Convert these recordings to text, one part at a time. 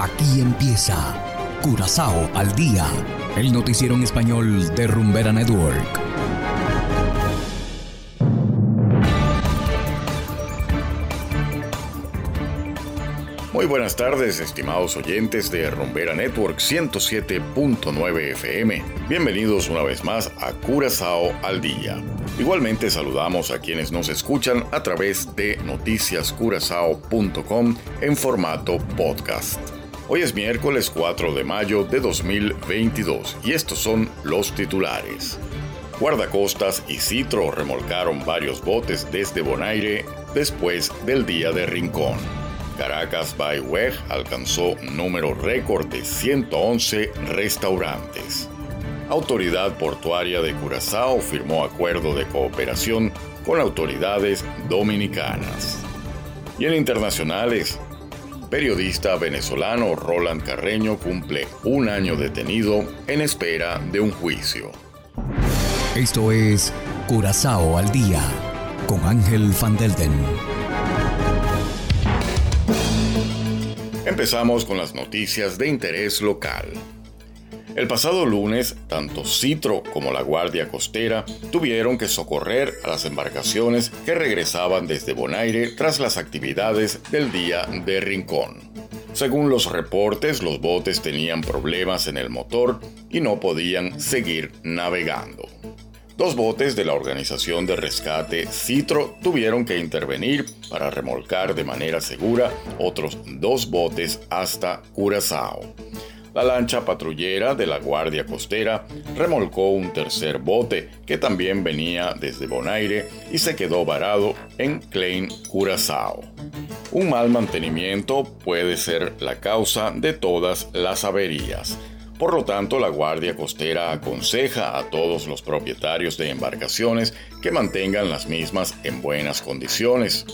Aquí empieza Curazao al día, el noticiero en español de Rumbera Network. Muy buenas tardes, estimados oyentes de Rumbera Network 107.9 FM. Bienvenidos una vez más a Curazao al día. Igualmente saludamos a quienes nos escuchan a través de noticiascurazao.com en formato podcast. Hoy es miércoles 4 de mayo de 2022 y estos son los titulares. Guardacostas y Citro remolcaron varios botes desde Bonaire después del día de Rincón. Caracas by Weg alcanzó número récord de 111 restaurantes. Autoridad Portuaria de Curazao firmó acuerdo de cooperación con autoridades dominicanas. Y en internacionales, periodista venezolano Roland Carreño cumple un año detenido en espera de un juicio. Esto es Curazao al día con Ángel Van Delden. Empezamos con las noticias de interés local. El pasado lunes, tanto Citro como la Guardia Costera tuvieron que socorrer a las embarcaciones que regresaban desde Bonaire tras las actividades del día de Rincón. Según los reportes, los botes tenían problemas en el motor y no podían seguir navegando. Dos botes de la organización de rescate Citro tuvieron que intervenir para remolcar de manera segura otros dos botes hasta Curazao. La lancha patrullera de la Guardia Costera remolcó un tercer bote que también venía desde Bonaire y se quedó varado en Klein, Curazao. Un mal mantenimiento puede ser la causa de todas las averías. Por lo tanto, la Guardia Costera aconseja a todos los propietarios de embarcaciones que mantengan las mismas en buenas condiciones.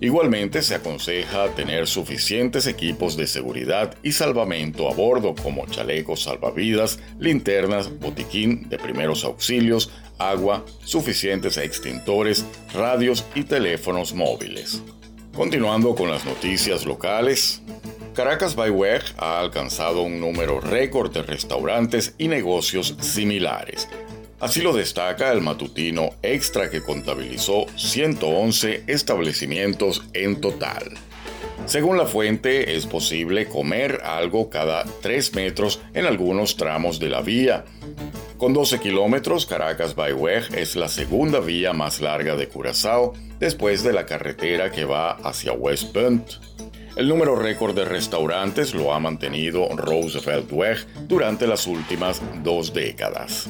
Igualmente se aconseja tener suficientes equipos de seguridad y salvamento a bordo como chalecos salvavidas, linternas, botiquín de primeros auxilios, agua, suficientes extintores, radios y teléfonos móviles. Continuando con las noticias locales, Caracas by Weg ha alcanzado un número récord de restaurantes y negocios similares, Así lo destaca el matutino extra que contabilizó 111 establecimientos en total. Según la fuente, es posible comer algo cada 3 metros en algunos tramos de la vía. Con 12 kilómetros, Caracas by Weg es la segunda vía más larga de Curazao, después de la carretera que va hacia West Bend. El número récord de restaurantes lo ha mantenido Roosevelt Weg durante las últimas dos décadas.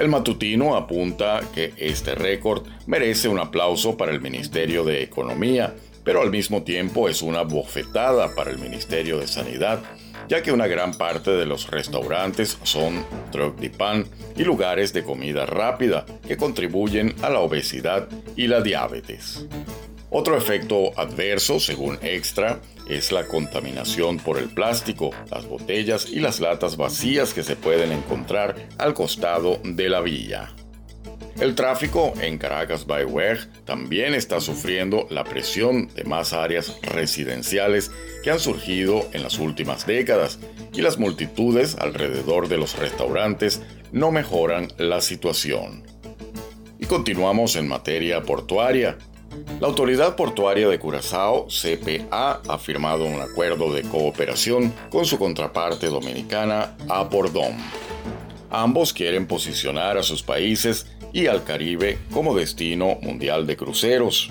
El matutino apunta que este récord merece un aplauso para el Ministerio de Economía, pero al mismo tiempo es una bofetada para el Ministerio de Sanidad, ya que una gran parte de los restaurantes son truck de pan y lugares de comida rápida que contribuyen a la obesidad y la diabetes. Otro efecto adverso, según Extra, es la contaminación por el plástico, las botellas y las latas vacías que se pueden encontrar al costado de la villa. El tráfico en Caracas by Weg también está sufriendo la presión de más áreas residenciales que han surgido en las últimas décadas y las multitudes alrededor de los restaurantes no mejoran la situación. Y continuamos en materia portuaria. La Autoridad Portuaria de Curazao, CPA, ha firmado un acuerdo de cooperación con su contraparte dominicana, Apordom. Ambos quieren posicionar a sus países y al Caribe como destino mundial de cruceros.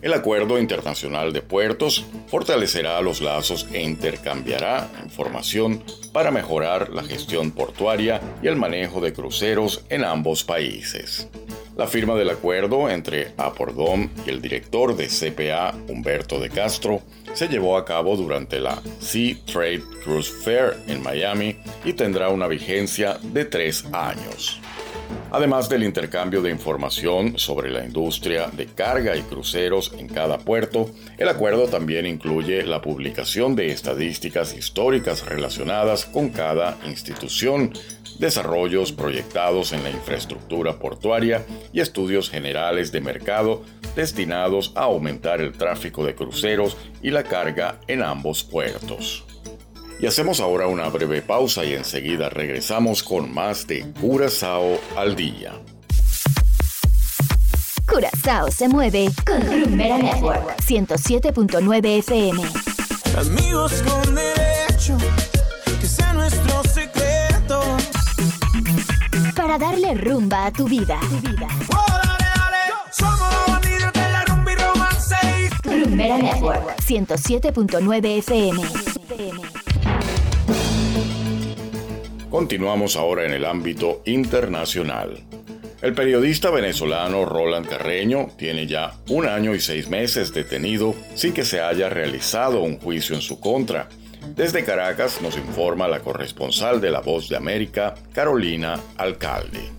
El Acuerdo Internacional de Puertos fortalecerá los lazos e intercambiará información para mejorar la gestión portuaria y el manejo de cruceros en ambos países. La firma del acuerdo entre Apordom y el director de CPA, Humberto de Castro, se llevó a cabo durante la Sea Trade Cruise Fair en Miami y tendrá una vigencia de tres años. Además del intercambio de información sobre la industria de carga y cruceros en cada puerto, el acuerdo también incluye la publicación de estadísticas históricas relacionadas con cada institución, desarrollos proyectados en la infraestructura portuaria y estudios generales de mercado destinados a aumentar el tráfico de cruceros y la carga en ambos puertos. Y hacemos ahora una breve pausa y enseguida regresamos con más de Curazao al día. Curazao se mueve con Rumbera Network 107.9 FM. Amigos con derecho, Para darle rumba a tu vida. Rumbera Network 107.9 FM. Continuamos ahora en el ámbito internacional. El periodista venezolano Roland Carreño tiene ya un año y seis meses detenido sin que se haya realizado un juicio en su contra. Desde Caracas nos informa la corresponsal de La Voz de América, Carolina Alcalde.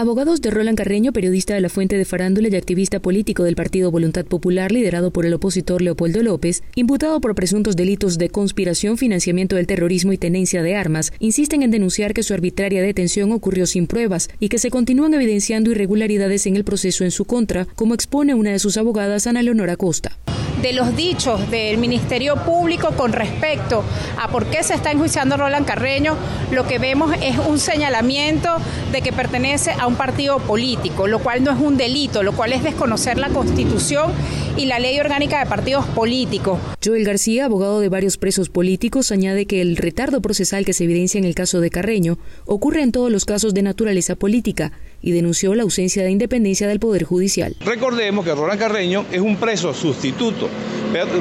Abogados de Roland Carreño, periodista de la Fuente de Farándula y activista político del Partido Voluntad Popular liderado por el opositor Leopoldo López, imputado por presuntos delitos de conspiración, financiamiento del terrorismo y tenencia de armas, insisten en denunciar que su arbitraria detención ocurrió sin pruebas y que se continúan evidenciando irregularidades en el proceso en su contra, como expone una de sus abogadas, Ana Leonora Costa de los dichos del Ministerio Público con respecto a por qué se está enjuiciando Roland Carreño, lo que vemos es un señalamiento de que pertenece a un partido político, lo cual no es un delito, lo cual es desconocer la Constitución y la ley orgánica de partidos políticos. Joel García, abogado de varios presos políticos, añade que el retardo procesal que se evidencia en el caso de Carreño ocurre en todos los casos de naturaleza política y denunció la ausencia de independencia del Poder Judicial. Recordemos que Roland Carreño es un preso sustituto.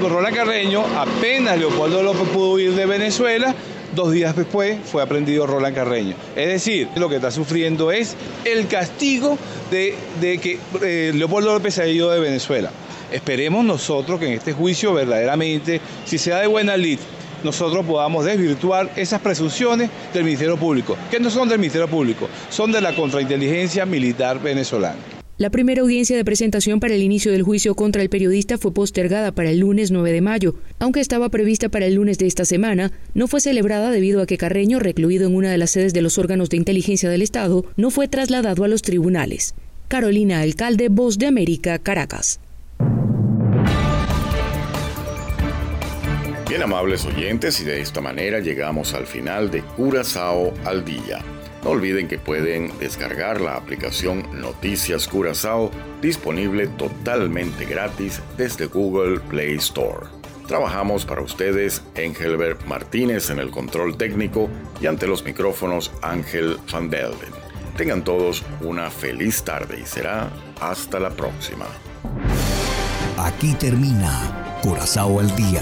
Roland Carreño, apenas Leopoldo López pudo huir de Venezuela, dos días después fue aprendido Roland Carreño. Es decir, lo que está sufriendo es el castigo de, que eh, Leopoldo López se ha ido de Venezuela. Esperemos nosotros que en este juicio verdaderamente, si se da de buena lid, nosotros podamos desvirtuar esas presunciones del Ministerio Público, que no son del Ministerio Público, son de la contrainteligencia militar venezolana. La primera audiencia de presentación para el inicio del juicio contra el periodista fue postergada para el lunes 9 de mayo. Aunque estaba prevista para el lunes de esta semana, no fue celebrada debido a que Carreño, recluido en una de las sedes de los órganos de inteligencia del Estado, no fue trasladado a los tribunales. Carolina Alcalde, Voz de América, Caracas. Bien amables oyentes y de esta manera llegamos al final de Curazao al día. No olviden que pueden descargar la aplicación Noticias Curazao disponible totalmente gratis desde Google Play Store. Trabajamos para ustedes Engelbert Martínez en el control técnico y ante los micrófonos Ángel Van Delden. Tengan todos una feliz tarde y será hasta la próxima. Aquí termina Curazao al día